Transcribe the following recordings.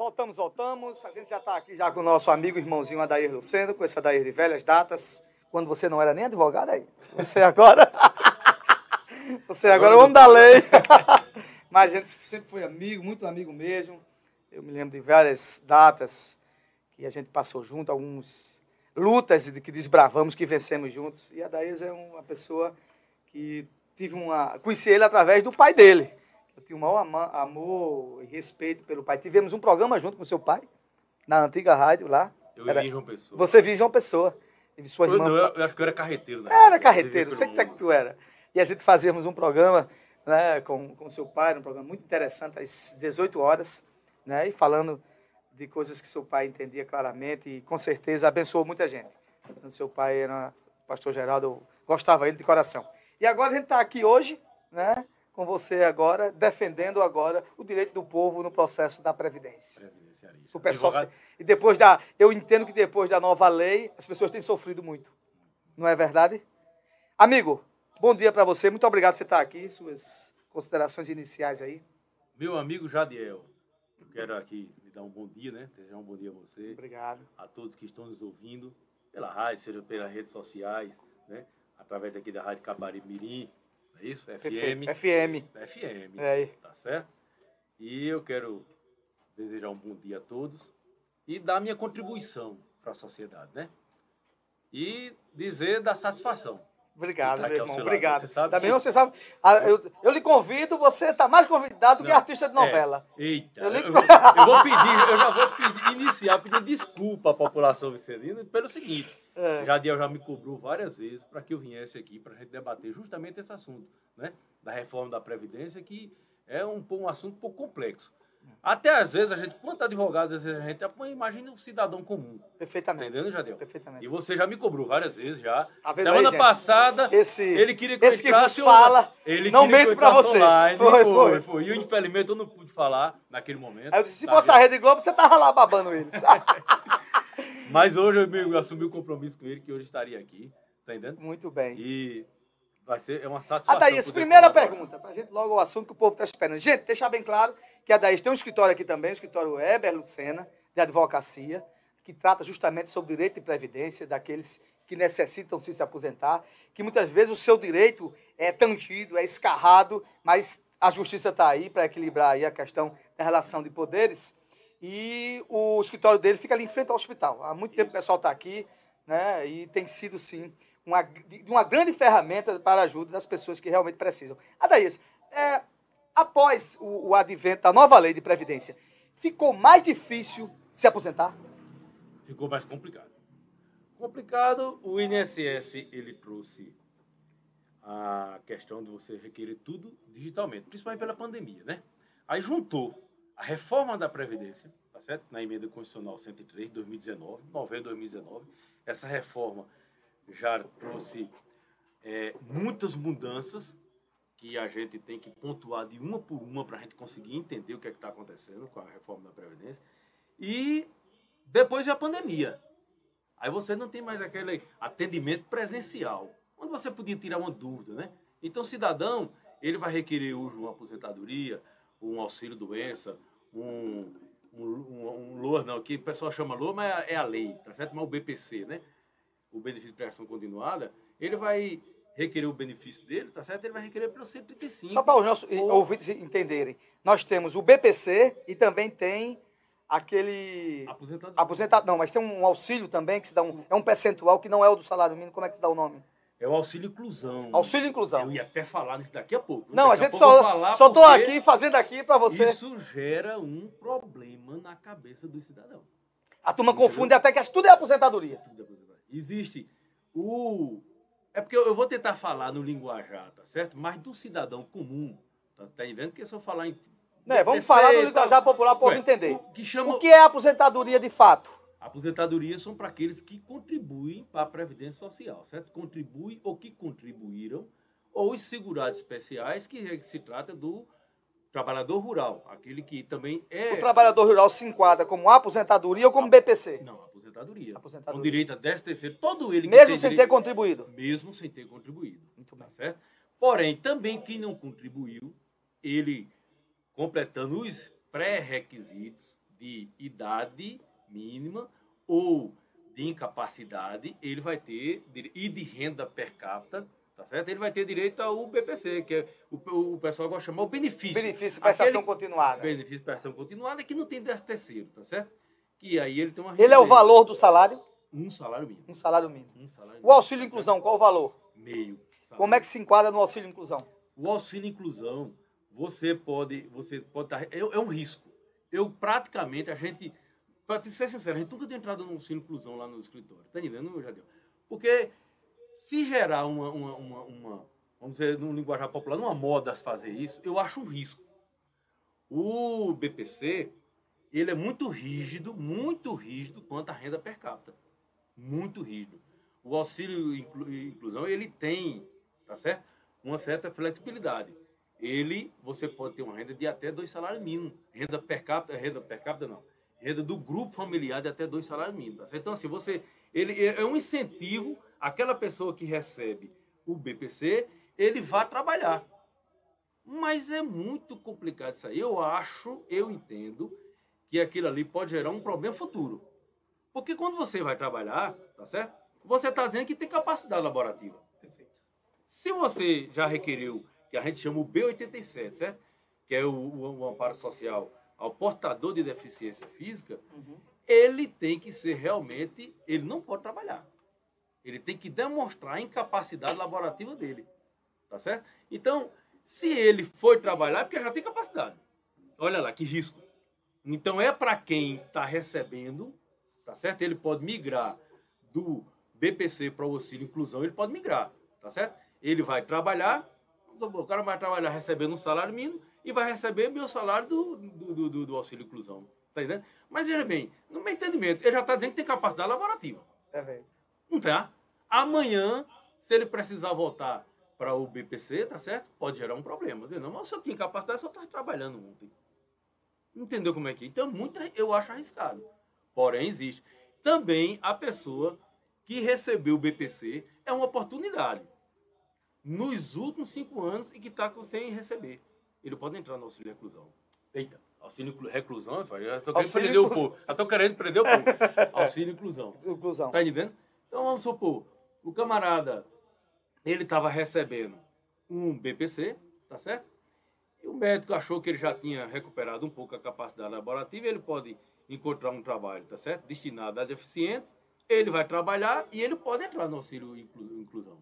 Voltamos, voltamos. A gente já está aqui já com o nosso amigo irmãozinho Adair Luceno, com esse Adair de velhas datas, quando você não era nem advogado aí. Você agora. você agora é o homem da lei. Mas a gente sempre foi amigo, muito amigo mesmo. Eu me lembro de várias datas que a gente passou junto, algumas lutas que desbravamos, que vencemos juntos. E Adair é uma pessoa que tive uma. Conheci ele através do pai dele. Eu tinha o maior amor e respeito pelo pai. Tivemos um programa junto com seu pai, na antiga rádio lá. Eu era... vi João Pessoa. Você viu João Pessoa. Teve sua irmã. Eu, eu, acho que eu era carreteiro, né? Era carreteiro, sei que, que tu era. E a gente fazíamos um programa né, com, com seu pai, um programa muito interessante, às 18 horas, né, e falando de coisas que seu pai entendia claramente e com certeza abençoou muita gente. Seu pai era pastor Geraldo, eu gostava ele de coração. E agora a gente está aqui hoje, né? Com você agora, defendendo agora o direito do povo no processo da Previdência. O pessoal se... E depois da. Eu entendo que depois da nova lei, as pessoas têm sofrido muito. Não é verdade? Amigo, bom dia para você. Muito obrigado por você estar aqui. Suas considerações iniciais aí. Meu amigo Jadiel, eu quero aqui lhe dar um bom dia, né? Desejar um bom dia a você. Obrigado. A todos que estão nos ouvindo, pela rádio, seja pelas redes sociais, né? Através aqui da Rádio Cabari Mirim, é isso? FM. FM. FM. É. Tá certo? E eu quero desejar um bom dia a todos e dar minha contribuição para a sociedade, né? E dizer da satisfação Obrigado, meu irmão. Obrigado. Você sabe Também que... você sabe. Ah, eu, eu lhe convido, você está mais convidado do que artista de novela. É. Eita, eu, lhe... eu, vou, eu, vou, pedir, eu já vou pedir, iniciar, pedir desculpa à população vicentina pelo seguinte. É. Jadiel já me cobrou várias vezes para que eu viesse aqui para a gente debater justamente esse assunto, né? Da reforma da Previdência, que é um, um assunto um pouco complexo. Até às vezes a gente, quanto advogado, às vezes a gente imagina um cidadão comum. Perfeitamente. Entendendo, Jadeu? Perfeitamente. E você já me cobrou várias vezes já. Tá Semana aí, passada, esse, ele queria que esse que fala, ele não mente pra você. Online, foi, foi, foi, foi. E infelizmente eu não pude falar naquele momento. Aí eu disse, se fosse a Rede Globo, você tava lá babando ele. Mas hoje eu assumi o compromisso com ele que hoje estaria aqui. Tá entendendo? Muito bem. E vai ser é uma satisfação. Adaís, primeira pergunta, para a gente logo o assunto que o povo está esperando. Gente, deixar bem claro que a Adaís tem um escritório aqui também, o escritório Eber Lucena, de advocacia, que trata justamente sobre o direito de previdência daqueles que necessitam se, se aposentar, que muitas vezes o seu direito é tangido, é escarrado, mas a justiça está aí para equilibrar aí a questão da relação de poderes. E o escritório dele fica ali em frente ao hospital. Há muito tempo o pessoal está aqui, né? E tem sido, sim, uma, uma grande ferramenta para a ajuda das pessoas que realmente precisam. Adaís, é, após o, o advento da nova lei de Previdência, ficou mais difícil se aposentar? Ficou mais complicado. Complicado, o INSS ele trouxe a questão de você requerer tudo digitalmente, principalmente pela pandemia, né? Aí juntou a reforma da Previdência, tá certo? Na emenda constitucional 103 de 2019, novembro de 2019, essa reforma já trouxe é, muitas mudanças que a gente tem que pontuar de uma por uma para a gente conseguir entender o que é está acontecendo com a reforma da Previdência. E depois a pandemia. Aí você não tem mais aquele atendimento presencial, onde você podia tirar uma dúvida, né? Então, o cidadão, ele vai requerer hoje uma aposentadoria, um auxílio-doença, um, um, um, um LOA, não, que o pessoal chama LOA, mas é a lei, tá certo? Mas o BPC, né? O benefício de prestação continuada, ele vai requerer o benefício dele, tá certo? Ele vai requerer pelo 135. Só para os nossos ou... ouvintes entenderem, nós temos o BPC e também tem aquele aposentado. aposentado não, mas tem um auxílio também que se dá um é um percentual que não é o do salário mínimo, como é que se dá o nome? É o auxílio inclusão. Auxílio inclusão. Eu ia até falar nisso daqui a pouco. Não, daqui a gente só só tô aqui fazendo aqui para você. Isso gera um problema na cabeça do cidadão. A turma Entendeu? confunde até que tudo é aposentadoria. Tudo é aposentadoria. Existe o é porque eu vou tentar falar no linguajar, tá certo? Mas do cidadão comum, tá, tá entendendo? Porque se eu falar em. É, vamos falar no linguajar popular para o povo entender. O que, chama... o que é aposentadoria de fato? Aposentadoria são para aqueles que contribuem para a Previdência Social, certo? Contribuem ou que contribuíram, ou os segurados especiais, que se trata do trabalhador rural, aquele que também é. O trabalhador rural se enquadra como aposentadoria ou como BPC? Não, aposentadoria. aposentadoria. Com direito a 10 terceiro, todo ele Mesmo sem direito, ter contribuído. Mesmo sem ter contribuído. Muito bem. Tá certo? Porém, também quem não contribuiu, ele completando os pré-requisitos de idade mínima ou de incapacidade, ele vai ter, e de renda per capita, tá certo? Ele vai ter direito ao BPC, que é o, o pessoal gosta de chamar o benefício. Benefício prestação Aquele, continuada. Benefício prestação continuada, que não tem décimo terceiro, tá certo? Que aí ele tem uma Ele é o valor do salário? Um salário mínimo. Um salário mínimo. Um salário O auxílio inclusão, qual o valor? Meio. salário. Como é que se enquadra no auxílio inclusão? O auxílio inclusão, você pode, você pode estar, é, é um risco. Eu praticamente, a gente, para ser sincero, a gente nunca tem entrado no auxílio inclusão lá no escritório. Tá entendendo, Jadeu? Porque se gerar uma, uma, uma, uma, vamos dizer, no linguajar popular, uma moda fazer isso, eu acho um risco. O BPC, ele é muito rígido, muito rígido quanto à renda per capita. Muito rígido. O auxílio inclu, inclusão, ele tem, tá certo? Uma certa flexibilidade. Ele, você pode ter uma renda de até dois salários mínimos. Renda per capita, renda per capita não. Renda do grupo familiar de até dois salários mínimos. Tá certo? Então, assim, você, ele é um incentivo aquela pessoa que recebe o BPC, ele vai trabalhar. Mas é muito complicado isso aí. Eu acho, eu entendo que aquilo ali pode gerar um problema futuro. Porque quando você vai trabalhar, tá certo? Você está dizendo que tem capacidade laborativa. Perfeito. Se você já requeriu, que a gente chama o B87, certo? Que é o, o, o amparo social ao portador de deficiência física, Uhum. ele tem que ser realmente, ele não pode trabalhar. Ele tem que demonstrar a incapacidade laborativa dele. Tá certo? Então, se ele foi trabalhar, é porque já tem capacidade. Olha lá, que risco. Então, é para quem está recebendo, tá certo? Ele pode migrar do BPC para o auxílio inclusão, ele pode migrar, tá certo? Ele vai trabalhar, o cara vai trabalhar recebendo um salário mínimo e vai receber meu salário do, do, do, do auxílio inclusão. Tá entendendo? Mas veja bem, no meu entendimento, ele já está dizendo que tem capacidade laborativa. Perfeito. Não tá? Amanhã, se ele precisar voltar para o BPC, tá certo? Pode gerar um problema. Dizer, Não, mas se eu tinha capacidade, só estava trabalhando ontem. Entendeu como é que é? Então, muito, eu acho arriscado. Porém, existe. Também a pessoa que recebeu o BPC é uma oportunidade. Nos últimos cinco anos e que está sem receber. Ele pode entrar no auxílio reclusão. Eita, auxílio reclusão, eu estou querendo Auxílio prender o povo. Já estou querendo prender o povo. Auxílio inclusão. Inclusão. Tá entendendo? Então vamos supor, o camarada, ele estava recebendo um BPC, tá certo? E o médico achou que ele já tinha recuperado um pouco a capacidade laborativa, ele pode encontrar um trabalho, tá certo? Destinado a deficiente, ele vai trabalhar e ele pode entrar no auxílio inclu- inclusão.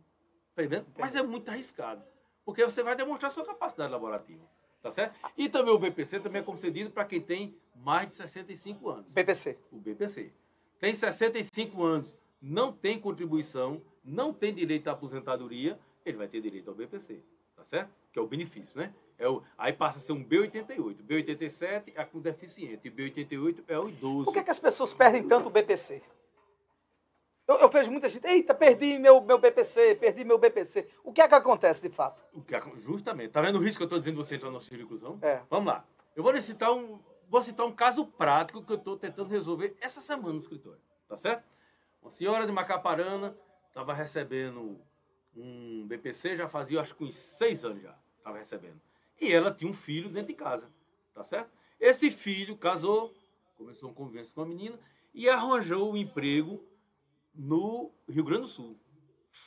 Tá entendendo? Mas é muito arriscado, porque você vai demonstrar sua capacidade laborativa, tá certo? E também o BPC também é concedido para quem tem mais de 65 anos BPC. o BPC. Tem 65 anos, não tem contribuição, não tem direito à aposentadoria, ele vai ter direito ao BPC, tá certo? Que é o benefício, né? É o, aí passa a ser um B88. B87 é com deficiente, e B88 é o idoso. Por que, que as pessoas perdem tanto o BPC? Eu, eu vejo muita gente, eita, perdi meu, meu BPC, perdi meu BPC. O que é que acontece de fato? O que justamente. Tá vendo o risco que eu estou dizendo de você entrar no inclusão? É. Vamos lá. Eu vou citar um, vou citar um caso prático que eu estou tentando resolver essa semana no escritório. Tá certo? Uma senhora de Macaparana estava recebendo um BPC, já fazia acho que uns seis anos já. Estava recebendo. E ela tinha um filho dentro de casa. Tá certo? Esse filho casou, começou um convivência com a menina e arranjou um emprego no Rio Grande do Sul.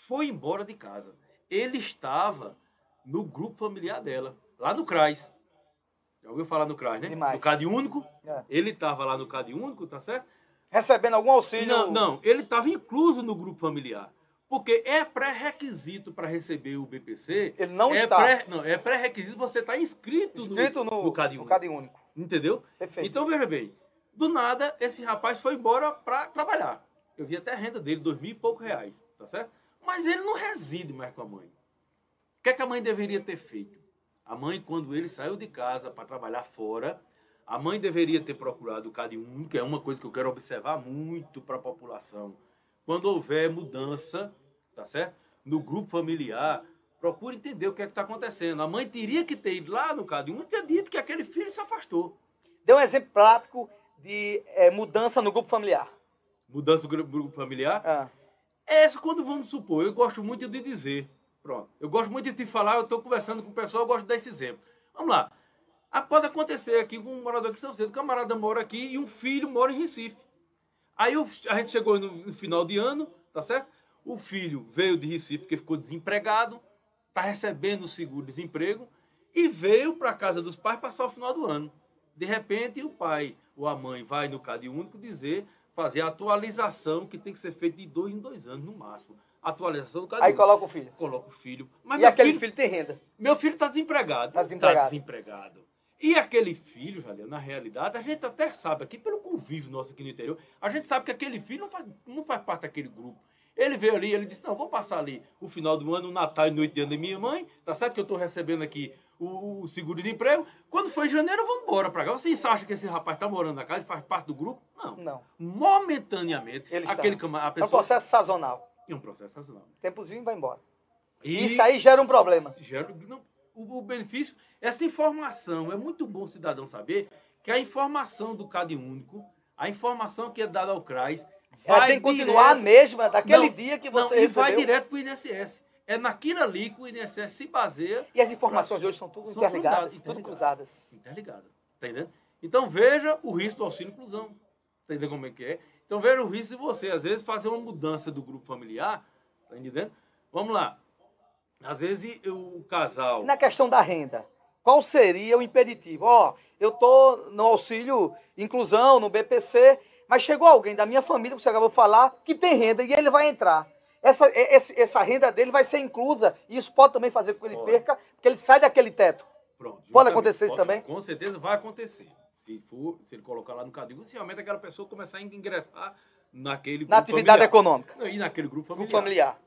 Foi embora de casa. Ele estava no grupo familiar dela, lá no CRAS. Já ouviu falar no CRAS, né? Demais. No CAD Único. É. Ele estava lá no CAD Único, tá certo? Recebendo algum auxílio? Não, não, ele estava incluso no grupo familiar. Porque é pré-requisito para receber o BPC. Ele não é está. Pré, não, é pré-requisito você estar inscrito, Inscrito no, no CAD no Único. Cade Único. Entendeu? Perfeito. Então, veja bem, do nada, esse rapaz foi embora para trabalhar. Eu vi até a renda dele, dois mil e poucos reais, tá certo? Mas ele não reside mais com a mãe. O que, é que a mãe deveria ter feito? A mãe, quando ele saiu de casa para trabalhar fora, a mãe deveria ter procurado o CAD único, que é uma coisa que eu quero observar muito para a população. Quando houver mudança, tá certo? No grupo familiar, procure entender o que é que está acontecendo. A mãe teria que ter ido lá no CAD único e ter dito que aquele filho se afastou. Dê um exemplo prático de eh, mudança no grupo familiar. Mudança do grupo, familiar. Ah, Essa, quando vamos supor, eu gosto muito de dizer. Pronto. Eu gosto muito de te falar, eu estou conversando com o pessoal, eu gosto de dar esse exemplo. Vamos lá. Ah, pode acontecer aqui com um morador aqui de São Cedo. O camarada mora aqui e um filho mora em Recife. Aí o- a gente chegou no, no final de ano, tá certo? O filho veio de Recife porque ficou desempregado, tá recebendo o seguro-desemprego e veio para casa dos pais passar o final do ano. De repente, o pai ou a mãe vai no Cade Único dizer, fazer a atualização que tem que ser feita de dois em dois anos, no máximo. Atualização do Cade Aí coloca o filho. Coloca o filho. Mas E aquele filho, filho tem renda. meu filho está desempregado. Tá desempregado. Tá desempregado. E aquele filho, Jalil, na realidade, a gente até sabe aqui, pelo convívio nosso aqui no interior, a gente sabe que aquele filho não faz, não faz parte daquele grupo. Ele veio ali, ele disse, não, vou passar ali o final do ano, o Natal e noite de ano da minha mãe, tá certo que eu estou recebendo aqui o, o seguro-desemprego. Quando for em janeiro, eu vou embora para cá. Vocês acham que esse rapaz está morando na casa e faz parte do grupo? Não. Não. Momentaneamente, Ele aquele cama- a É um pessoa... processo sazonal. É um processo sazonal. Tempozinho vai embora. E- Isso aí gera um problema. gera não, o, o benefício, essa informação, é muito bom o cidadão saber que a informação do Cade Único, a informação que é dada ao CRAS, Vai tem que continuar a direto- mesma daquele Não, dia que não, você e recebeu. vai direto para o INSS. É naquilo ali que o INSS se baseia E as informações de hoje são tudo São interligadas, cruzadas, tudo interligadas. cruzadas. interligada. Tá entendendo? Então veja o risco do auxílio inclusão. Tá entendendo como é que é? Então veja o risco de você, às vezes, fazer uma mudança do grupo familiar. Tá entendendo? Vamos lá. Às vezes o casal. Na questão da renda, qual seria o impeditivo? Ó, eu estou no auxílio inclusão, no BPC, mas chegou alguém da minha família, que você acabou de falar, que tem renda e ele vai entrar. Essa, esse- essa renda dele vai ser inclusa e isso pode também fazer com que ele Pode. perca, porque ele sai daquele teto. Pronto, Pode acontecer isso também? Com certeza vai acontecer. Se for, se ele colocar lá no cadinho, se realmente aquela pessoa começar a ingressar naquele grupo Na atividade familiar. econômica, Não, E naquele grupo grupo familiar. familiar.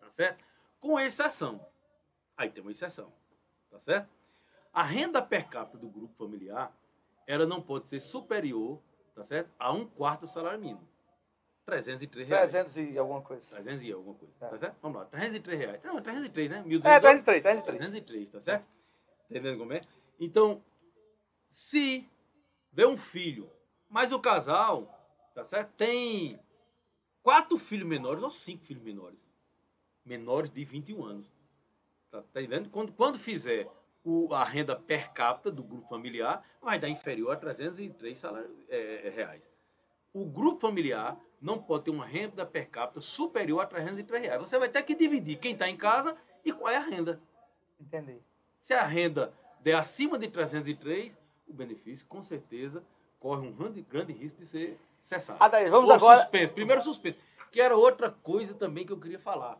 Tá certo? Com exceção. Aí tem uma exceção. Tá certo? A renda per capita do grupo familiar, ela não pode ser superior, tá certo? A um quarto do salário mínimo. 303 reais. 300 e alguma coisa. 300 e alguma coisa. É. Tá certo? Vamos lá. 303 reais. Não, 303, né? 1.200 É, 303, 303. 303, tá certo? Entendendo como é? Então, se vê um filho, mas o casal, tá certo? Tem quatro filhos menores ou cinco filhos menores. Menores de 21 anos. Tá, tá entendendo? Quando, quando fizer o, a renda per capita do grupo familiar, vai dar inferior a 303 salários, é, reais. O grupo familiar não pode ter uma renda per capita superior a 303 reais. Você vai ter que dividir quem está em casa e qual é a renda. Entendi. Se a renda der acima de 303, o benefício, com certeza, corre um grande, grande risco de ser cessado. Adair, vamos Ou agora- suspenso. Primeiro suspenso. Que era outra coisa também que eu queria falar.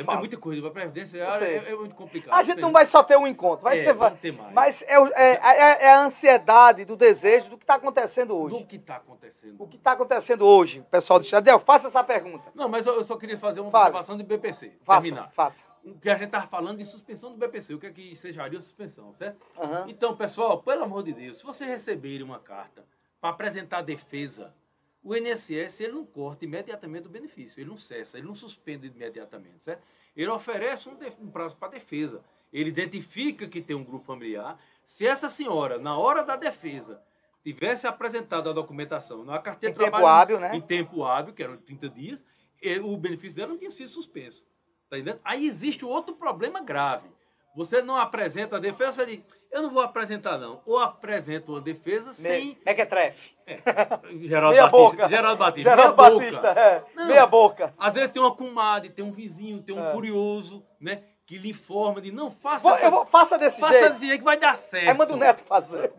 Então é, é muita coisa. A previdência sei. é, é muito complicado. A gente não vai só ter um encontro, vai É, ter, vamos ter mais. mas é, é- é- é a ansiedade do desejo do que está acontecendo hoje. Do que está acontecendo. O que está acontecendo hoje, pessoal do Xadel, faça essa pergunta. Não, mas eu, eu só queria fazer uma Fale. observação de BPC. Faça, Terminar. faça. O que a gente estava falando de suspensão do BPC. O que é que sejaria a suspensão, certo? Aham. Então, pessoal, pelo amor de Deus, se você receber uma carta para apresentar a defesa, o INSS ele não corta imediatamente o benefício, ele não cessa, ele não suspende imediatamente, certo? Ele oferece um, um prazo para defesa. Ele identifica que tem um grupo familiar. Se essa senhora, na hora da defesa, tivesse apresentado a documentação na carteira Em de tempo trabalho hábil, né? em tempo hábil, que eram 30 dias, e o benefício dela não tinha sido suspenso. Tá entendendo? Aí existe outro problema grave. Você não apresenta a defesa, você diz, eu não vou apresentar não. Ou apresenta uma defesa sem... Me, mequetrefe. Geraldo Meia Batista. boca. Geraldo Batista. Geraldo meia Batista, boca. é. Não. Meia boca. Às vezes tem uma comadre, tem um vizinho, tem um É. curioso, né? Que lhe informa de não faça Vou- essa- vou, faça desse faça jeito. desse jeito que vai dar certo. Aí manda o neto fazer.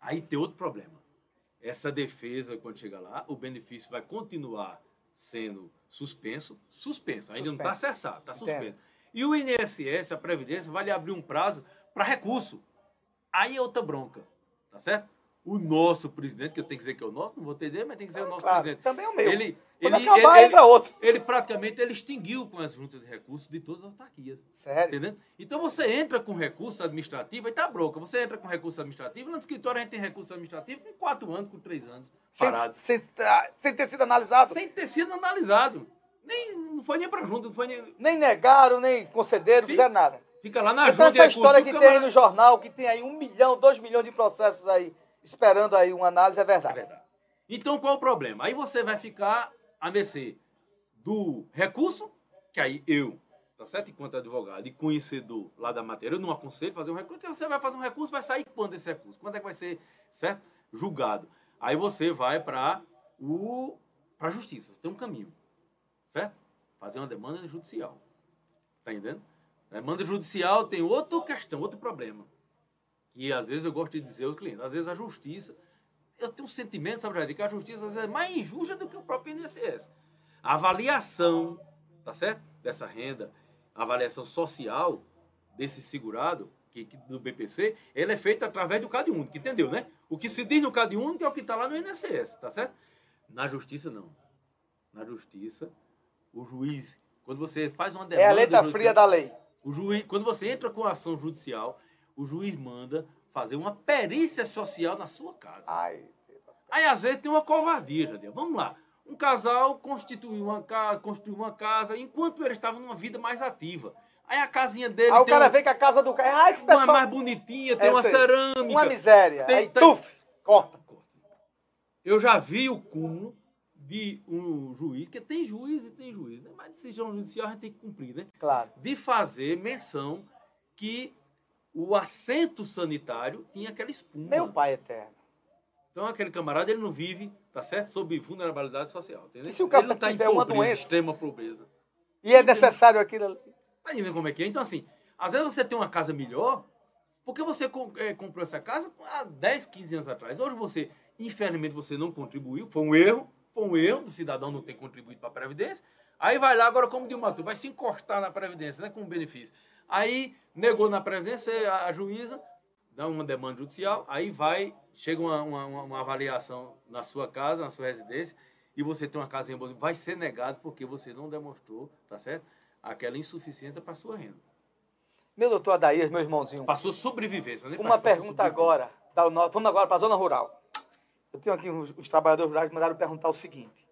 Aí tem outro problema. Essa defesa, quando chegar lá, o benefício vai continuar sendo suspenso. Suspenso. Ainda não está Suspenso. cessado, está Entendo. E o INSS, a Previdência, vai lhe abrir um prazo para recurso. Aí é outra bronca. Tá certo? O nosso presidente, que eu tenho que dizer que é o nosso, não vou ter ideia, mas tem que ser o nosso Claro, presidente. também é o meu. Ele, Quando ele, acabar, ele, entra outro. ele praticamente ele extinguiu com as juntas de recursos de todas as autarquias. Sério. Entendendo? Então você entra com recurso administrativo e tá bronca. Você entra com recurso administrativo, no escritório a gente tem recurso administrativo com quatro anos, com três anos Sem, parado. sem, ah, sem ter sido analisado. Sem ter sido analisado. Nem, não foi nem para junto, não foi nem. Nem negaram, nem concederam, fizeram nada. Fica lá na Então junta essa história que tem aí no jornal, que tem aí um milhão, dois milhões de processos aí, esperando aí uma análise, é É verdade. verdade. Então qual o problema? Aí você vai ficar a mercê do recurso, que aí eu tá certo? Enquanto advogado e conhecedor lá da matéria, eu não aconselho fazer um recurso, porque você vai fazer um recurso, vai sair quando esse recurso? Quando é que vai ser, certo? Julgado. Aí você vai para o para a justiça, você tem um caminho, certo? Fazer uma demanda judicial. Tá entendendo? Demanda judicial tem outra questão, outro problema. E às vezes eu gosto de dizer aos clientes, às vezes a justiça, eu tenho um sentimento, sabe, de que a justiça às vezes é mais injusta do que o próprio INSS. A avaliação, tá certo? Dessa renda, a avaliação social desse segurado, que, que, do BPC, ele é feita através do CAD único, entendeu, né? O que se diz no CAD único é o que está lá no INSS, tá certo? Na justiça, não. Na justiça, o juiz, quando você faz uma demanda... É a letra fria da lei. O juiz, quando você entra com a ação judicial, o juiz manda fazer uma perícia social na sua casa. Ai. Aí, às vezes, tem uma covardia. Vamos lá. Um casal constituiu uma casa, construiu uma casa enquanto ele estava numa vida mais ativa. Aí a casinha dele. Aí o cara vê que a casa do cara. Ah, esse pessoal. Uma mais bonitinha, tem uma cerâmica. Uma miséria. Tem, aí, tem... tuf, corta. Eu já vi o cúmulo de um juiz, que tem juiz e tem juiz, né? mas decisão judicial a gente tem que cumprir, né? Claro. De fazer menção que o assento sanitário tinha aquela espuma. Meu pai eterno. Então aquele camarada ele não vive, tá certo? Sob vulnerabilidade social. Entendeu? E se o cara tá tiver uma doença? extrema pobreza. E é necessário aquilo ali. Tá entendendo como é que é? Então, assim, às vezes você tem uma casa melhor, porque você eh, comprou essa casa há 10, 15 anos atrás. Hoje você, infelizmente, você não contribuiu, foi um erro, foi um erro do cidadão não ter contribuído para a Previdência. Aí vai lá, agora, como de uma vai se encostar na Previdência, né, com benefício. Aí negou na Previdência, a, a juíza dá uma demanda judicial, aí vai, chega uma, uma, uma- avaliação na sua casa, na sua residência, e você tem uma casa em Bolívia, vai ser negado porque você não demonstrou, tá certo? Aquela insuficiência para a sua renda. Meu doutor Adair, meu irmãozinho. Sua sobrevivência. Né, Uma pergunta agora. Vamos agora para a zona rural. Eu tenho aqui os, os trabalhadores rurais que mandaram perguntar o seguinte.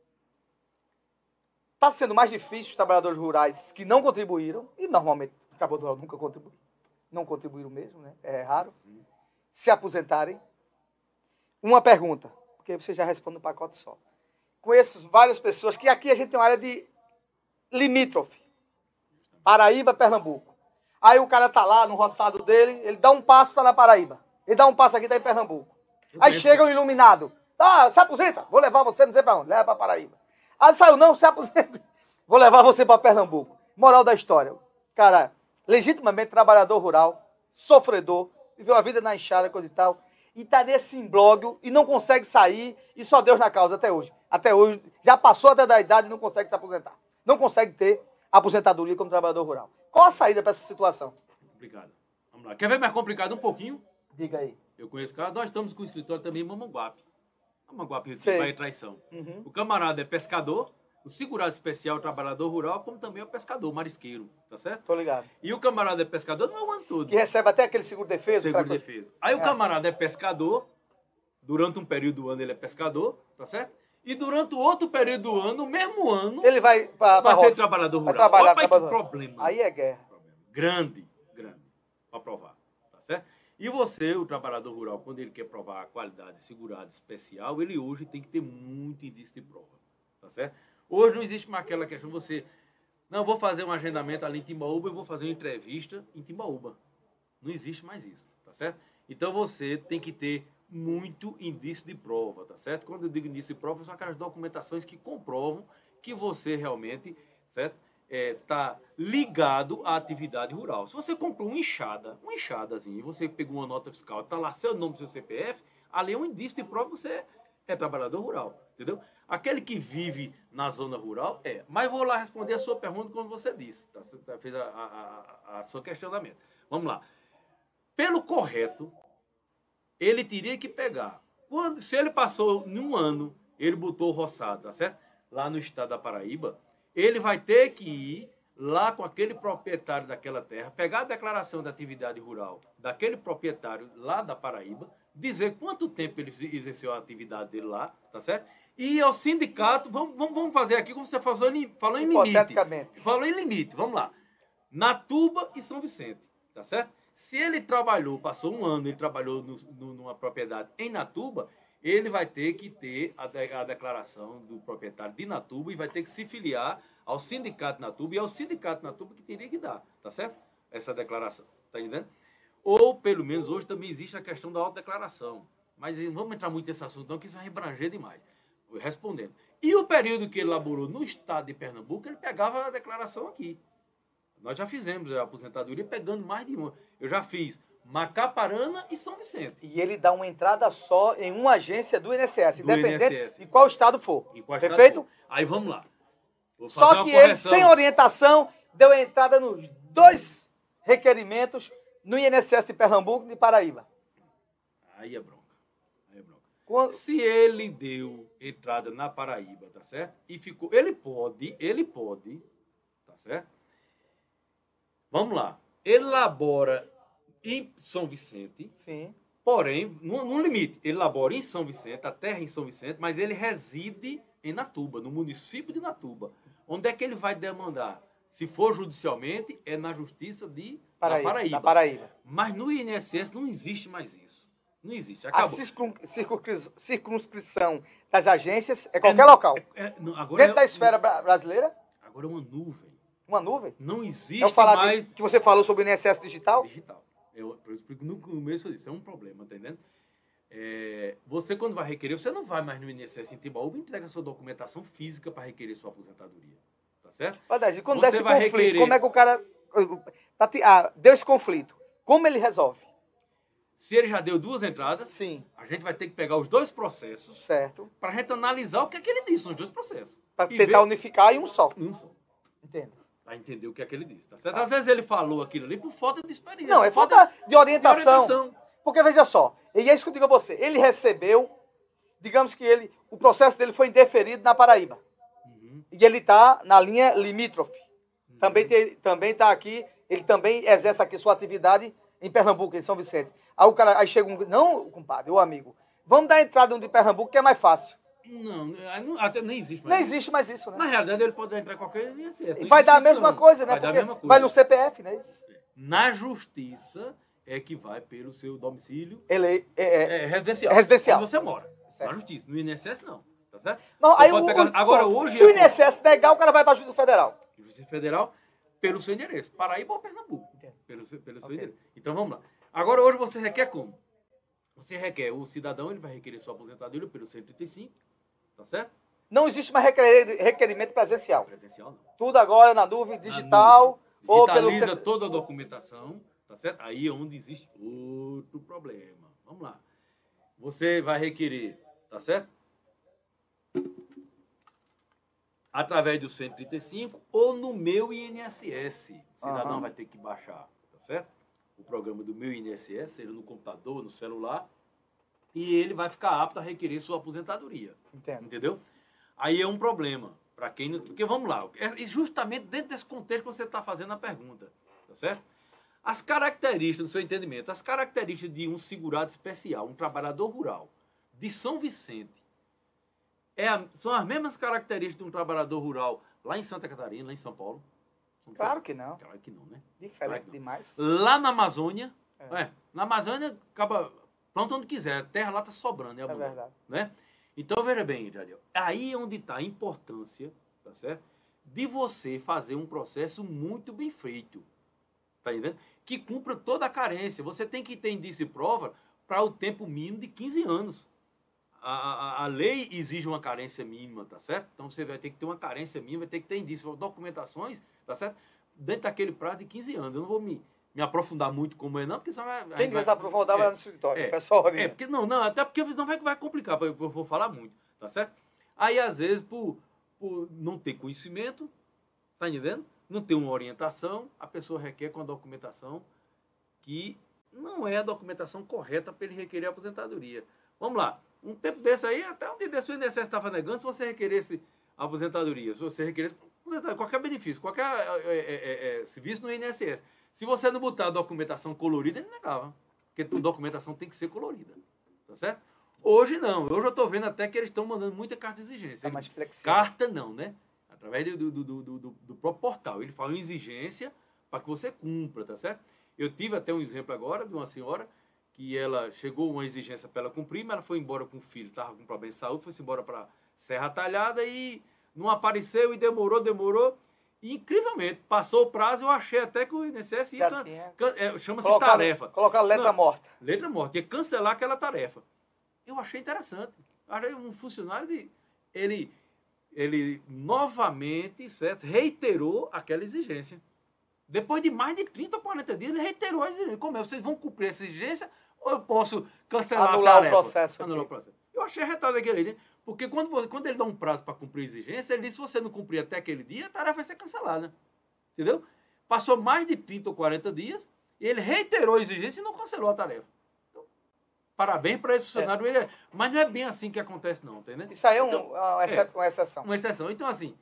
Está sendo mais difícil os trabalhadores rurais que não contribuíram, e normalmente o trabalhador rural nunca contribui, não contribuíram mesmo, né? é raro, se aposentarem? Uma pergunta, porque você já responde no pacote só. Conheço várias pessoas que aqui a gente tem uma área de limítrofe. Paraíba, Pernambuco. Aí o cara tá lá no roçado dele, ele dá um passo, tá na Paraíba. Ele dá um passo aqui, tá em Pernambuco. Aí chega um iluminado. Ah, se aposenta, vou levar você não sei pra onde, leva pra Paraíba. Aí saiu, não, se aposenta, vou levar você pra Pernambuco. Moral da história. Cara, legitimamente trabalhador rural, sofredor, viveu a vida na enxada, coisa e tal, e tá nesse imbróglio e não consegue sair, e só Deus na causa até hoje. Até hoje, já passou até da idade e não consegue se aposentar. Não consegue ter aposentadoria como trabalhador rural. Qual a saída para essa situação? Complicado. Vamos lá. Quer ver mais complicado um pouquinho? Diga aí. Eu conheço cara. Nós estamos com o escritório também em Mamanguape. Mamanguape, Sei. Bahia Traição. Uhum. O camarada é pescador, o segurado especial é trabalhador rural, como também é o pescador, marisqueiro, tá certo? Tô ligado. E o camarada é pescador não é o ano todo. Que recebe até aquele seguro defesa. Seguro coisa. defesa. Aí o É. camarada é pescador, durante um período do ano ele é pescador, tá certo? E durante o outro período do ano, no mesmo ano, Ele vai para vai ser roça. trabalhador Vai rural. trabalhar, Olha que trabalhador. problema. Aí é guerra. Grande, grande, para provar? E você, o trabalhador rural, quando ele quer provar a qualidade segurada especial, ele hoje tem que ter muito indício de prova, tá certo? Hoje não existe mais aquela questão, você, não, vou fazer um agendamento ali em Timbaúba, eu vou fazer uma entrevista em Timbaúba. Não existe mais isso, tá certo? Então você tem que ter muito indício de prova, tá certo? Quando eu digo indício de prova, são aquelas documentações que comprovam que você realmente, certo? Está ligado à atividade rural. Se você comprou uma enxada, uma enxadazinha, e você pegou uma nota fiscal, está lá seu nome, seu CPF, ali é um indício de prova que você é trabalhador rural, entendeu? Aquele que vive na zona rural é. Mas vou lá responder a sua pergunta como você disse, tá? Você tá- fez a, a, a, a sua questionamento. Vamos lá. Pelo correto, ele teria que pegar. Quando, se ele passou num ano, ele botou o roçado, tá certo? Lá no estado da Paraíba, ele vai ter que ir lá com aquele proprietário daquela terra, pegar a declaração da atividade rural daquele proprietário lá da Paraíba, dizer quanto tempo ele exerceu a atividade dele lá, tá certo? E ao sindicato, vamos, vamos, fazer aqui como você falou em, falou em limite. Falou em limite, vamos lá. Natuba e São Vicente, tá certo? Se ele trabalhou, passou um ano, ele trabalhou no- no- numa propriedade em Natuba, ele vai ter que ter a, de, a declaração do proprietário de Natuba e vai ter que se filiar ao sindicato Natuba e ao sindicato Natuba que teria que dar, tá certo? Essa declaração, tá entendendo? Ou, pelo menos, hoje também existe a questão da autodeclaração. Mas não vamos entrar muito nesse assunto, não, que isso vai embranger demais. Respondendo. E o período que ele laborou no estado de Pernambuco, ele pegava a declaração aqui. Nós já fizemos a aposentadoria pegando mais de uma. Eu já fiz Macaparana e São Vicente. E ele dá uma entrada só em uma agência do INSS, Do independente INSS. de qual estado for. E qual estado Perfeito? for. Aí vamos lá. Só que ele, sem orientação, deu entrada nos dois requerimentos no INSS de Pernambuco e de Paraíba. Aí é bronca. Aí é bronca. Quando- Se ele deu entrada na Paraíba, tá certo? E ficou. Ele pode, ele pode, tá certo? Vamos lá. Ele labora em São Vicente, Sim. porém, no, no limite, ele labora em São Vicente, a terra em São Vicente, mas ele reside em Natuba, no município de Natuba. Onde é que ele vai demandar? Se for judicialmente, é na justiça de Paraíba, Paraíba. Paraíba. Mas no INSS não existe mais isso. Não existe. A Acabou. circunscri- circunscrição das agências é qualquer local. É, não, agora, Dentro é, da esfera bra- brasileira, agora é uma nuvem. uma nuvem. Não existe É o falar de- mais que você falou sobre o INSS digital? digital. Eu, eu explico no começo disso. É um problema, tá entendendo? É, você, quando vai requerer, você não vai mais no INSS em Timbaúba e entrega sua documentação física para requerer sua aposentadoria. Tá certo? Dez, e quando Você der esse conflito, requerer- como é que o cara. ah, deu esse conflito. Como ele resolve? Se ele já deu duas entradas, Sim, a gente vai ter que pegar os dois processos certo. para a gente analisar o que é que ele disse nos dois processos. Para tentar ver- unificar em um só. Um só. Entendo. Para entender o que é que ele disse. Tá certo? Às vezes ele falou aquilo ali por falta de experiência. Não, é por falta de de orientação. orientação. Porque veja só, e é isso que eu digo a você. Ele recebeu, digamos que ele, o processo dele foi indeferido na Paraíba. Uhum. E ele está na linha limítrofe. Também tem, também está aqui, ele também exerce aqui sua atividade em Pernambuco, em São Vicente. Aí o cara, aí chega um, não, compadre, o amigo, vamos dar entrada no de Pernambuco que é mais fácil. Não, até nem existe mais. Isso. existe mais isso, Na né? realidade, ele pode entrar em qualquer INSS. não Vai dar a mesma não. coisa, né? Vai dar a Porque mesma coisa. vai no CPF, né? Isso. Na justiça é que vai pelo seu domicílio Ele, é, é, é, residencial. É residencial. Onde você mora. Certo. Na justiça. No INSS, não. Tá certo? não, Você aí pode o, pegar- Agora, o- hoje se o é- INSS negar, o cara vai para a Justiça Federal. Justiça Federal, pelo seu endereço. Paraíba ou Pernambuco. Entendo. Pelo, seu- pelo seu Ok. endereço. Então vamos lá. Agora, hoje você requer como? Você requer, o cidadão ele vai requerer sua aposentadoria pelo 135, tá certo? Não existe mais requer- requerimento presencial. Presencial não. Tudo agora na nuvem, Na digital nuvem. ou pelo toda a documentação, tá certo? Aí é onde existe outro problema. Vamos lá. Você vai requerer, tá certo? Através do 135 ou no meu INSS. O cidadão Aham. vai ter que baixar, tá certo? O programa do meu INSS, seja no computador, no celular, e ele vai ficar apto a requerer sua aposentadoria. Entendo. Entendeu? Aí é um problema para quem não. Porque vamos lá, é justamente dentro desse contexto que você está fazendo a pergunta, tá certo? As características, no seu entendimento, as características de um segurado especial, um trabalhador rural de São Vicente, é a- são as mesmas características de um trabalhador rural lá em Santa Catarina, lá em São Paulo? São Claro que não. Claro que não, né? Diferente Claro não. demais. Lá na Amazônia, É. é, na Amazônia, acaba planta onde quiser, a terra lá está sobrando, é, É verdade. né? Então, veja bem, Jadiel, aí é onde está a importância, tá certo? De você fazer um processo muito bem feito, tá entendendo? Que cumpra toda a carência. Você tem que ter indício e prova para o tempo mínimo de 15 anos. A, a, a lei exige uma carência mínima, tá certo? Então, você vai ter que ter uma carência mínima, vai ter que ter indício, documentações, tá certo? Dentro daquele prazo de 15 anos. Eu não vou me, me aprofundar muito como é, não, porque senão vai... Quem quiser aprofundar, é. vai no escritório. É, pessoal é, porque não, não, até porque não vai, vai complicar, eu eu vou falar muito, tá certo? Aí, às vezes, por, por não ter conhecimento, tá entendendo? Não ter uma orientação, a pessoa requer com a documentação que não é a documentação correta para ele requerer a aposentadoria. Vamos lá, um tempo desse aí, até um dia desse o INSS estava negando se você requeresse a aposentadoria, se você requeresse qualquer benefício, qualquer é, é, serviço no INSS. Se você não botar a documentação colorida, ele negava. Porque a documentação tem que ser colorida. Tá certo? Hoje não. Hoje eu estou vendo até que eles estão mandando muita carta de exigência. É mais flexível. Carta não, né? Através do, do, do, do, do, próprio portal. Ele fala uma exigência para que você cumpra, tá certo? Eu tive até um exemplo agora de uma senhora que ela chegou uma exigência para ela cumprir, mas ela foi embora com o filho, estava com problema de saúde, foi embora para Serra Talhada e não apareceu e demorou, demorou. E, incrivelmente, passou o prazo, eu achei até que o INSS ia. Can, can, é, Chama-se tarefa. Colocar letra não, morta. Letra morta, ia cancelar aquela tarefa. Eu achei interessante. Achei um funcionário de. Ele, ele novamente, certo, reiterou aquela exigência. Depois de mais de 30 ou 40 dias, ele reiterou a exigência. Como é? Vocês vão cumprir essa exigência ou eu posso cancelar Anular a tarefa? O processo Anular o processo. Achei retado aquele ali. Porque quando, quando ele dá um prazo para cumprir a exigência, ele diz: se você não cumprir até aquele dia, a tarefa vai ser cancelada. Entendeu? Passou mais de 30 ou 40 dias, e ele reiterou a exigência e não cancelou a tarefa. Então, parabéns para esse funcionário. É. Mas não é bem assim que acontece, não, entendeu? Isso aí é, um, então, uma, é, uma exceção. Uma exceção. Então, assim,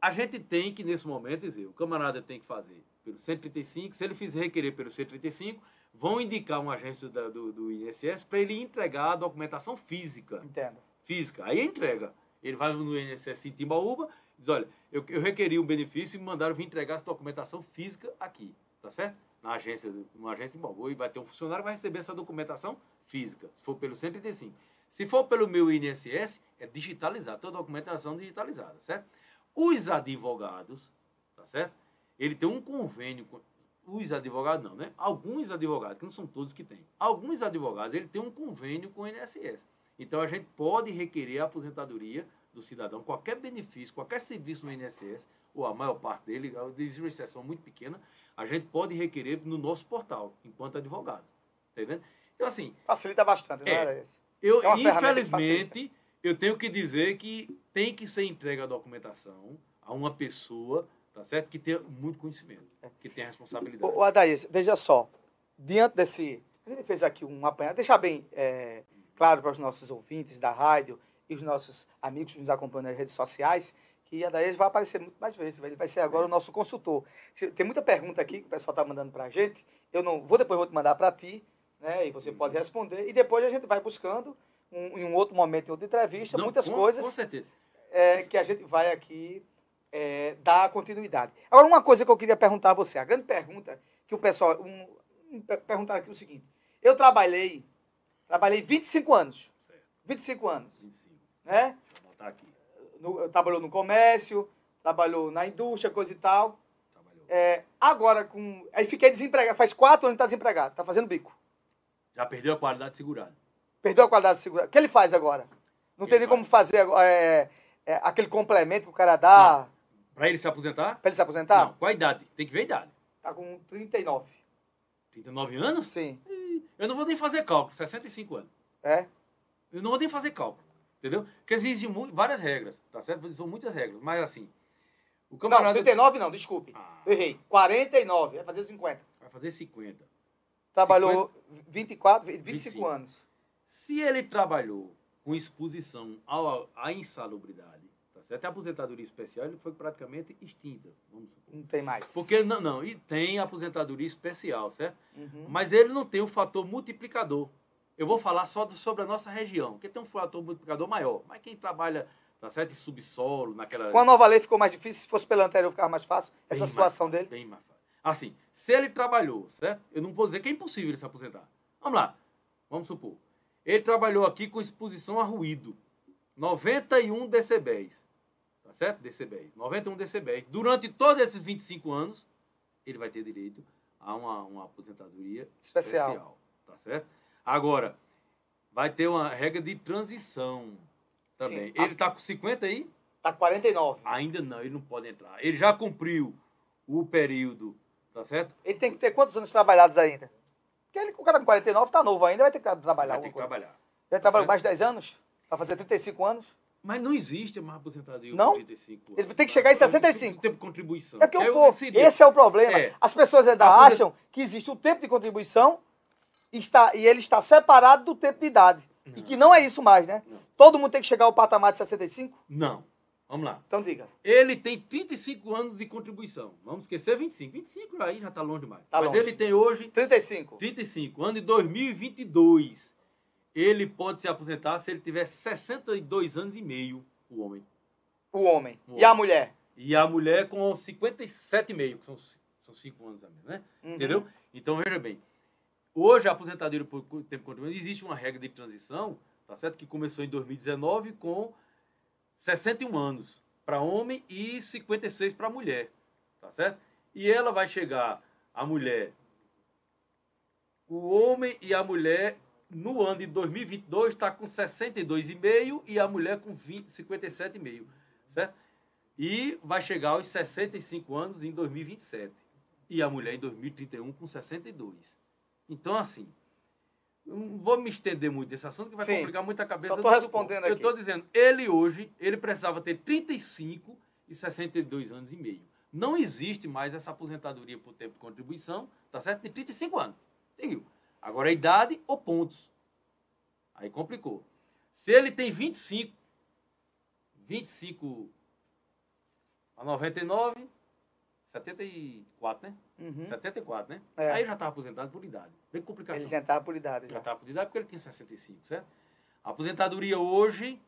a gente tem que, nesse momento, dizer, o camarada tem que fazer pelo 135, se ele fizer requerer pelo 135, vão indicar uma agência da, do, do INSS para ele entregar a documentação física. Entendo. Física. Aí entrega. Ele vai no INSS em Timbaúba, diz, olha, eu, eu requeri um benefício e me mandaram vir entregar essa documentação física aqui, tá certo? Na agência, numa agência em Timbaúba, e vai ter um funcionário que vai receber essa documentação física, se for pelo 135. Se for pelo meu INSS, é digitalizado, toda a documentação digitalizada, certo? Os advogados, tá certo? Ele tem um convênio com os advogados não, né? Alguns advogados, que não são todos que têm. Alguns advogados, ele tem um convênio com o INSS. Então a gente pode requerer a aposentadoria do cidadão, qualquer benefício, qualquer serviço no INSS, ou a maior parte dele, existe uma exceção muito pequena, a gente pode requerer no nosso portal, enquanto advogado. Tá entendendo? Então, assim. Facilita bastante, não é, era esse? Eu, é infelizmente, eu tenho que dizer que tem que ser entregue a documentação a uma pessoa tá certo? Que tem muito conhecimento, que tem responsabilidade. O, Adaís, veja só, diante desse, a gente fez aqui um apanhado, deixar bem é, claro para os nossos ouvintes da rádio e os nossos amigos que nos acompanham nas redes sociais, que a Adaís vai aparecer muito mais vezes, ele vai ser agora o nosso consultor. Tem muita pergunta aqui que o pessoal está mandando para a gente, eu não vou depois vou te mandar para ti, né, e você pode responder, e depois a gente vai buscando um, em um outro momento, em outra entrevista, não, muitas com, coisas com certeza. É, que a gente vai aqui é, dar continuidade. Agora, uma coisa que eu queria perguntar a você, a grande pergunta que o pessoal. Um, um, perguntar aqui o seguinte. Eu trabalhei, trabalhei 25 anos. Certo. 25 anos. 25. Né? Vou botar aqui. No, trabalhou no comércio, trabalhou na indústria, coisa e tal. É, agora, com. Aí fiquei desempregado. Faz quatro anos que está desempregado, está fazendo bico. Já perdeu a qualidade de segurado. Perdeu a qualidade de segurado. O que ele faz agora? Não tem nem como fazer é, é, aquele complemento que o cara dá. Não. Para ele se aposentar? Para ele se aposentar? Não, qual a idade? Tem que ver a idade. Tá com 39. 39 anos? Sim. Eu não vou nem fazer cálculo, 65 anos. É? Eu não vou nem fazer cálculo, entendeu? Porque existem várias regras, tá certo? São muitas regras, mas assim... O camarada... Não, 39 não, desculpe. Ah. Eu errei. 49, vai fazer 50. Vai fazer 50. Trabalhou 50... 24, 25, 25 anos. Se ele trabalhou com exposição à insalubridade, até a aposentadoria especial ele foi praticamente extinta, vamos supor. Não tem mais. Porque não, não, e tem a aposentadoria especial, certo? Uhum. Mas ele não tem o fator multiplicador. Eu vou falar só sobre a nossa região, que tem um fator multiplicador maior. Mas quem trabalha, tá certo, em subsolo, naquela... Com a nova lei ficou mais difícil, se fosse pela anterior ficava mais fácil, bem essa situação mais, dele? Bem mais fácil. Assim, se ele trabalhou, certo? Eu não vou dizer que é impossível ele se aposentar. Vamos lá, vamos supor. Ele trabalhou aqui com exposição a ruído, 91 decibéis tá certo? Decibéis, 91 decibéis. Durante todos esses 25 anos, ele vai ter direito a uma, uma aposentadoria especial. especial, tá certo? Agora, vai ter uma regra de transição também. Sim, ele está com 50 aí? Está com 49. Ainda não, ele não pode entrar. Ele já cumpriu o período, tá certo? Ele tem que ter quantos anos trabalhados ainda? Porque ele, o cara com 49 está novo ainda, vai ter que trabalhar. Vai ter que coisa. trabalhar. Já trabalhou mais de 10 anos? Vai fazer 35 anos? Mas não existe mais aposentadoria não? 35 anos. Ele tem que chegar em 65. O tempo de contribuição. É que eu, pô, esse é o problema. É. As pessoas ainda acham que existe o tempo de contribuição está, e ele está separado do tempo de idade. Não. E que não é isso mais, né? Não. Todo mundo tem que chegar ao patamar de 65? Não. Vamos lá. Então diga. Ele tem 35 anos de contribuição. Vamos esquecer 25. 25 aí já está longe demais. Tá Mas longe. ele tem hoje... 35. 35. Ano de 2022 ele pode se aposentar se ele tiver 62 anos e meio, o homem. O homem. O e a mulher? E a mulher com 57,5, que são, são 5 anos a menos, né? Uhum. Entendeu? Então, veja bem, Hoje, a aposentadoria por tempo contribuído, existe uma regra de transição, tá certo? Que começou em 2019 com 61 anos para homem e 56 para mulher, tá certo? E ela vai chegar, a mulher, o homem e a mulher, no ano de 2022, está com 62,5 e a mulher com 57,5, certo? E vai chegar aos 65 anos em 2027. E a mulher em 2031 com 62. Então, assim, não vou me estender muito desse assunto, que vai Sim. complicar muito a cabeça. Só estou respondendo aqui. Eu estou dizendo, ele hoje, ele precisava ter 35 e 62 anos e meio. Não existe mais essa aposentadoria por tempo de contribuição, tá certo? De 35 anos. Entendeu? Agora, idade ou pontos. Aí complicou. Se ele tem 25, 25 a 99, 74, né? Uhum. 74, né? É. Aí já estava aposentado por idade. Bem complicação. Ele já estava por idade. Já estava por idade porque ele tinha 65, certo? A aposentadoria hoje,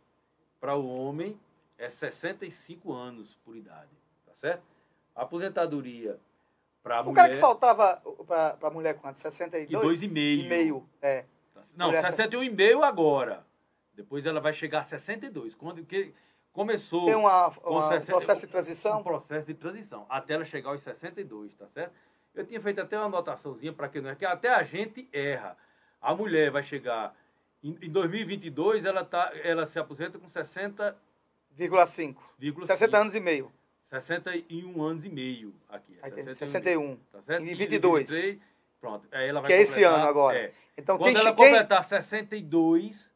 para o homem, é 65 anos por idade, tá certo? A aposentadoria para a mulher... O cara que faltava para a mulher quanto? 62? E dois e meio. E meio, é. Não, mulher 61 e meio agora. Depois ela vai chegar a 62. Quando, que, começou. Tem uma, uma 60, um processo de transição? Um processo de transição, até ela chegar aos 62, tá certo? Eu tinha feito até uma anotaçãozinha para que não é que até a gente erra. A mulher vai chegar em, em 2022, ela tá, ela se aposenta com 60,5. 60 anos e meio. 61 anos e meio aqui. É 61. 61. Tá certo? E 22. 23, pronto. Aí ela vai que é esse ano agora. É. Então, Quando quem, ela quem... completar 62,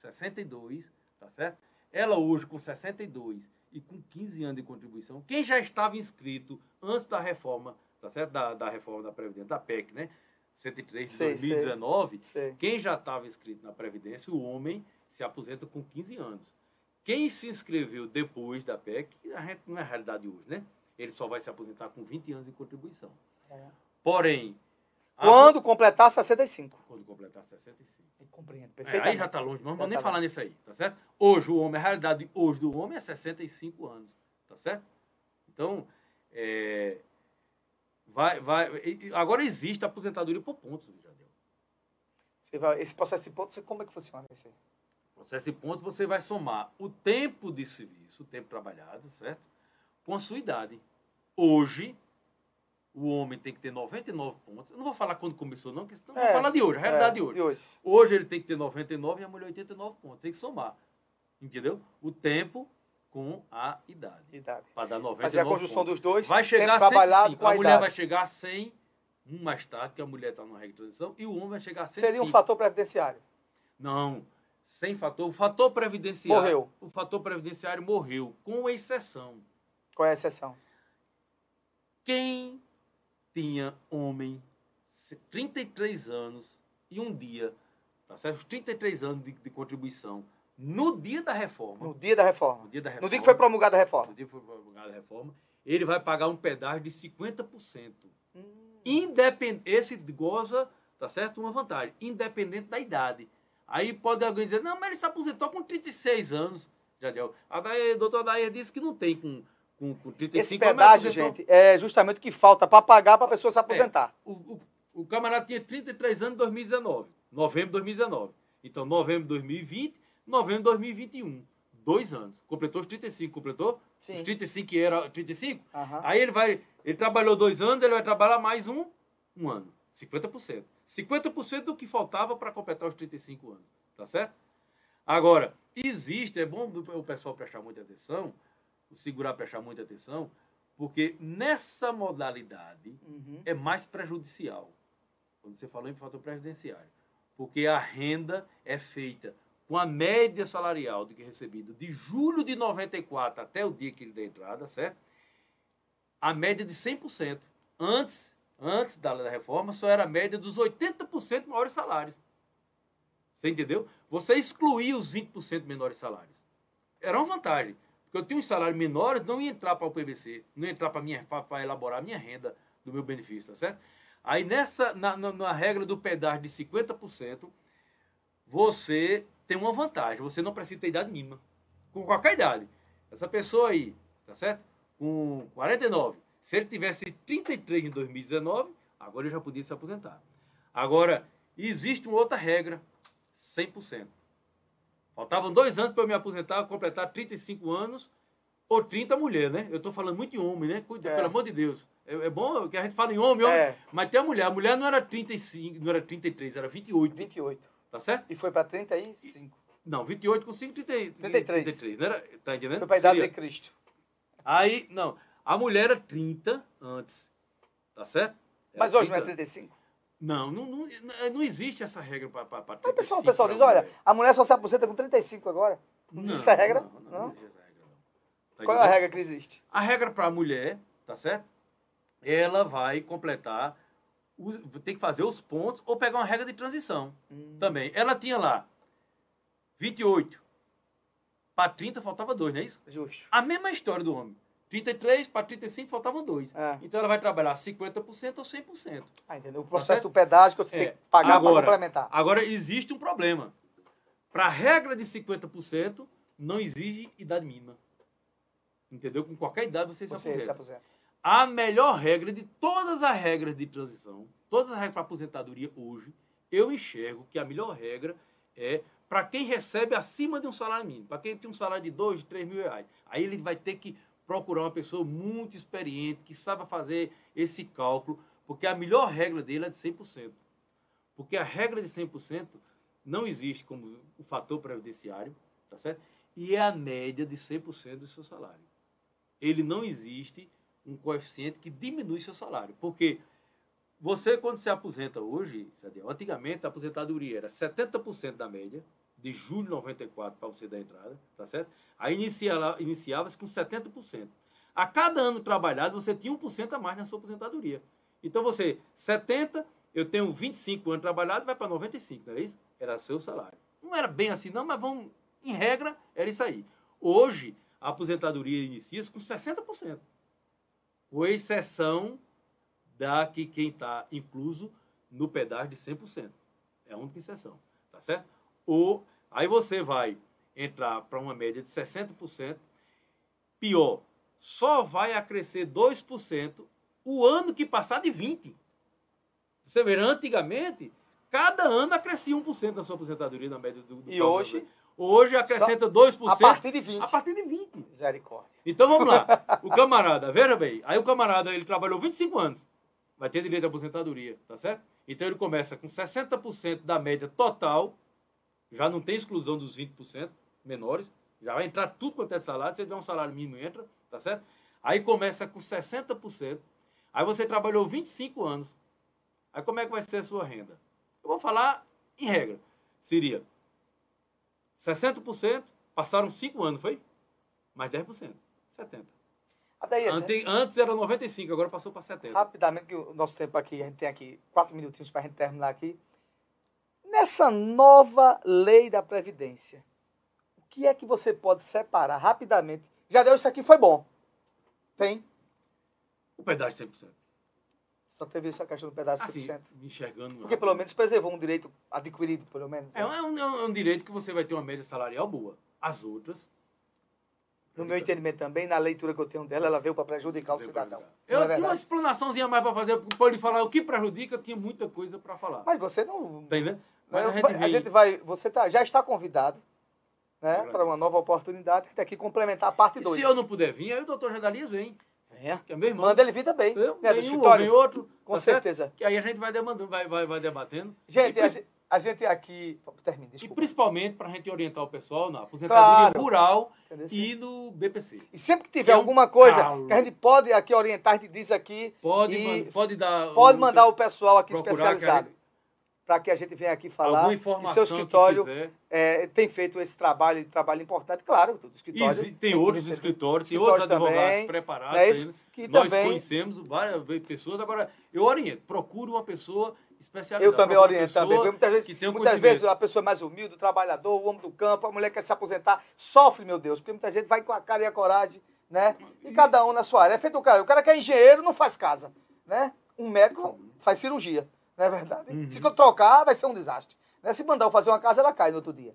62, tá certo? Ela hoje, com 62 e com 15 anos de contribuição, quem já estava inscrito antes da reforma, tá certo? Da, da reforma da Previdência, da PEC, né? 103 de 2019, sei. quem já estava inscrito na Previdência, o homem se aposenta com 15 anos. Quem se inscreveu depois da PEC, a gente não é a realidade hoje, né? Ele só vai se aposentar com 20 anos de contribuição. É. Porém. Quando a... completar 65. Quando completar 65. Eu compreendo, perfeitamente. É, aí já está longe, não vamos nem tá falar nisso aí, tá certo? Hoje o homem, a realidade hoje do homem é 65 anos, tá certo? Então, é, vai, vai, agora existe a aposentadoria por pontos, Jadeu. Você vai, esse processo de pontos, como é que funciona esse Processo de pontos, você vai somar o tempo de serviço, o tempo trabalhado, certo? Com a sua idade. Hoje, o homem tem que ter 99 pontos. Eu não vou falar quando começou, não, porque senão é, vou falar de hoje, a realidade é, de, hoje. de hoje. Hoje ele tem que ter 99 e a mulher 89 pontos. Tem que somar. Entendeu? O tempo com a idade. Idade. Para dar 99 Fazer a conjunção pontos. dos dois. Vai chegar a 105. A, a mulher vai chegar a 100, um mais tarde, que a mulher está numa regra de transição, e o homem vai chegar a 105. Seria um fator previdenciário? Não. Sem fator. O fator previdenciário. Morreu. O fator previdenciário morreu, com exceção. Qual é a exceção? Quem tinha homem 33 anos e um dia, tá certo? 33 anos de, de, contribuição no dia da reforma. No dia da reforma. No dia da reforma. No dia que foi promulgada a reforma. No dia que foi promulgada a reforma, ele vai pagar um pedágio de 50%. Hum. Independ... Esse goza, tá certo? Uma vantagem, independente da idade. Aí pode alguém dizer, não, mas ele se aposentou com 36 anos. Já deu. A doutora Daia disse que não tem com com, com 35 Esse pedágio, gente, é justamente o que falta para pagar para a pessoa se aposentar. É, o, o, o, camarada tinha 33 anos em 2019, novembro de 2019. Então, novembro de 2020, novembro de 2021. Dois anos. Completou os 35, completou? Sim. Os 35 que era 35? Uhum. Aí ele vai, ele trabalhou dois anos, ele vai trabalhar mais um, um ano. 50%. 50% do que faltava para completar os 35 anos. Tá certo? Agora, existe, é bom o pessoal prestar muita atenção, o segurar prestar muita atenção, porque nessa modalidade uhum. é mais prejudicial. Quando você falou em fator previdenciário. Porque a renda é feita com a média salarial do que é recebido de julho de 94 até o dia que ele dá entrada, certo? A média de 100%. Antes, antes da, reforma, só era a média dos 80% maiores salários. Você entendeu? Você excluía os 20% menores salários. Era uma vantagem. Porque eu tinha uns salários menores, não ia entrar para o PBC, não ia entrar para elaborar a minha renda do meu benefício, tá certo? Aí nessa, na, na, na regra do pedágio de 50%, você tem uma vantagem, você não precisa ter idade mínima. Com qualquer idade. Essa pessoa aí, tá certo? Com 49. Se ele tivesse 33 em 2019, agora ele já podia se aposentar. Agora, existe uma outra regra, 100%. Faltavam dois anos para eu me aposentar, completar 35 anos, ou 30 mulher, né? Eu estou falando muito de homem, né? Cuida, É. pelo amor de Deus. É, é bom que a gente fala em homem, homem, É. mas tem a mulher. A mulher não era 35, não era 33, era 28, 28. tá certo? E foi para 35. Não, 28 com 5, 30, 33. 33. Não era, tá entendendo? Foi para a idade Seria- de Cristo. Aí, não. A mulher era 30 antes. Tá certo? Era Mas hoje não é 30. 35? Não, não, não, não existe essa regra para o pessoal, o pessoal diz, olha, a mulher só se aposenta com 35 agora. Não, existe essa regra? Não, não, Não? não existe essa regra. Não. Tá Qual é a regra que existe? A regra para a mulher, tá certo? Ela vai completar, tem que fazer os pontos ou pegar uma regra de transição Hum. também. Ela tinha lá 28. Para 30 faltava dois, não é isso? Justo. A mesma história do homem. 33 para 35 faltavam dois. É. Então ela vai trabalhar 50% ou 100%. Ah, entendeu? O processo certo? do pedágio que você É. tem que pagar para complementar. Agora, existe um problema. Para a regra de 50%, não exige idade mínima. Entendeu? Com qualquer idade você, se Você aposenta. se aposenta. A melhor regra de todas as regras de transição, todas as regras para aposentadoria hoje, eu enxergo que a melhor regra é para quem recebe acima de um salário mínimo. Para quem tem um salário de 2, 3 mil reais. Aí ele vai ter que procurar uma pessoa muito experiente, que saiba fazer esse cálculo, porque a melhor regra dele é de 100%. Porque a regra de 100% não existe como o fator previdenciário, tá certo? E é a média de 100% do seu salário. Ele não existe um coeficiente que diminui seu salário. Porque você, quando se aposenta hoje, antigamente a aposentadoria era 70% da média, de julho de 94 para você dar entrada, tá certo? Aí inicia- iniciava-se com 70%. A cada ano trabalhado, você tinha 1% a mais na sua aposentadoria. Então você, 70, eu tenho 25 anos trabalhado, vai para 95, não era isso? Era seu salário. Não era bem assim, não, mas vamos, em regra, era isso aí. Hoje, a aposentadoria inicia-se com 60%. Com exceção da que quem está incluso no pedágio de 100%. É a única exceção, tá certo? Ou, aí você vai entrar para uma média de 60%. Pior, só vai acrescer 2% o ano que passar de 20%. Você vê, antigamente, cada ano acrescia 1% da sua aposentadoria na média do, do E hoje, Hoje acrescenta 2% a partir de 20. a partir de 20%. Misericórdia. Então vamos lá. O camarada, veja bem, aí o camarada ele trabalhou 25 anos, vai ter direito à aposentadoria, tá certo? Então ele começa com 60% da média total, já não tem exclusão dos 20% menores, já vai entrar tudo quanto é salário, se tiver um salário mínimo entra, tá certo? Aí começa com 60%, aí você trabalhou 25 anos, aí como é que vai ser a sua renda? Eu vou falar em regra, seria 60%, passaram 5 anos, foi? Mais 10%, 70%. Até aí, assim, Ante- antes era 95, agora passou para 70. rapidamente, que o nosso tempo aqui, a gente tem aqui quatro minutinhos para a gente terminar aqui. Nessa nova lei da Previdência, o que é que você pode separar rapidamente? Já deu isso aqui, foi bom. Tem. O pedágio 100%. Só teve essa questão do pedaço de Assim, 100%. enxergando. Porque pelo menos preservou um direito adquirido, pelo menos. É, é um, é um- é um direito que você vai ter uma média salarial boa. As outras. No meu entendimento também, na leitura que eu tenho dela, ela veio para prejudicar o cidadão. Eu Não é tinha uma explanaçãozinha mais para fazer, para ele falar o que prejudica, tinha muita coisa para falar. Mas você não. Tá entendendo? Mas Eu- a gente, a gente vai. Você tá, já está convidado né, para uma nova oportunidade. Tem aqui complementar a parte E 2. se eu não puder vir, aí o doutor Jadalias vem, Venha. que é meu irmão. Manda ele vir também. Entendeu? Né, do um, escritório. vem outro. Com tá certo? certeza. Que aí a gente vai demandando, vai, vai, vai debatendo. Gente, E a, gente- a gente aqui. Termina, E desculpa. principalmente para a gente orientar o pessoal na aposentadoria Claro. rural Entendeu? e no BPC. E sempre que tiver que é um alguma coisa calo. que a gente pode aqui orientar, a gente diz aqui. Pode, E pode dar. Pode mandar o pessoal aqui especializado. Para que a gente venha aqui falar. E seu escritório é, tem feito esse trabalho, trabalho importante, claro. O escritório Exi- tem outros escritórios, tem outros advogados também, preparados. não é isso? né? Que Nós também- conhecemos várias pessoas. Agora, eu oriento. Procure uma pessoa especializada. Eu também oriento também. Muitas vezes, um muitas vezes a pessoa mais humilde, o trabalhador, o homem do campo, a mulher que quer se aposentar, sofre, meu Deus, porque muita gente vai com a cara e a coragem, né? E cada um na sua área. É feito o cara. O cara que é engenheiro não faz casa, né? Um médico faz cirurgia, não é verdade? Uhum. Se eu trocar, vai ser um desastre. Né? Se mandar eu fazer uma casa, ela cai no outro dia.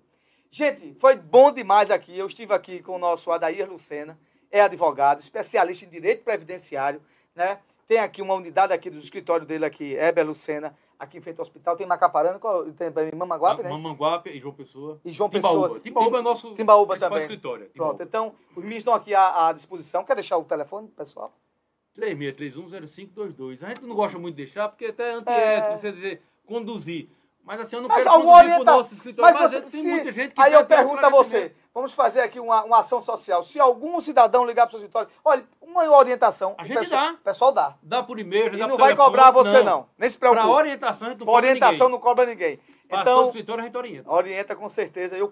Gente, foi bom demais aqui. Eu estive aqui com o nosso Adair Lucena, é advogado, especialista em direito previdenciário, né? Tem aqui uma unidade aqui do escritório dele aqui, Heber Lucena, aqui em frente ao hospital, tem Macaparana, tem em Mamanguape, né? Mamanguape e João Pessoa. E João Timbaúba. Pessoa. Timbaúba é nosso Timbaúba também. escritório. Pronto, Timbaúba. então, os meninos estão aqui à, à disposição. Quer deixar o telefone, pessoal? 36310522. A gente não gosta muito de deixar, porque até é É. antiético você dizer conduzir. Mas assim, eu não Mas quero conduzir orienta... nosso escritório. Mas Mas, você, tem se- muita gente que Aí eu pergunto a você, vamos fazer aqui uma, uma ação social. Se algum cidadão ligar para o seu escritório, olha, uma orientação. A o gente pessoal, dá. O pessoal dá. Dá por e-mail, E dá não vai telefone. cobrar você, não. Nem se preocupe. Para orientação, a gente não cobra orientação ninguém. não cobra ninguém. Passou do Então, escritório, a gente orienta. orienta com certeza. Eu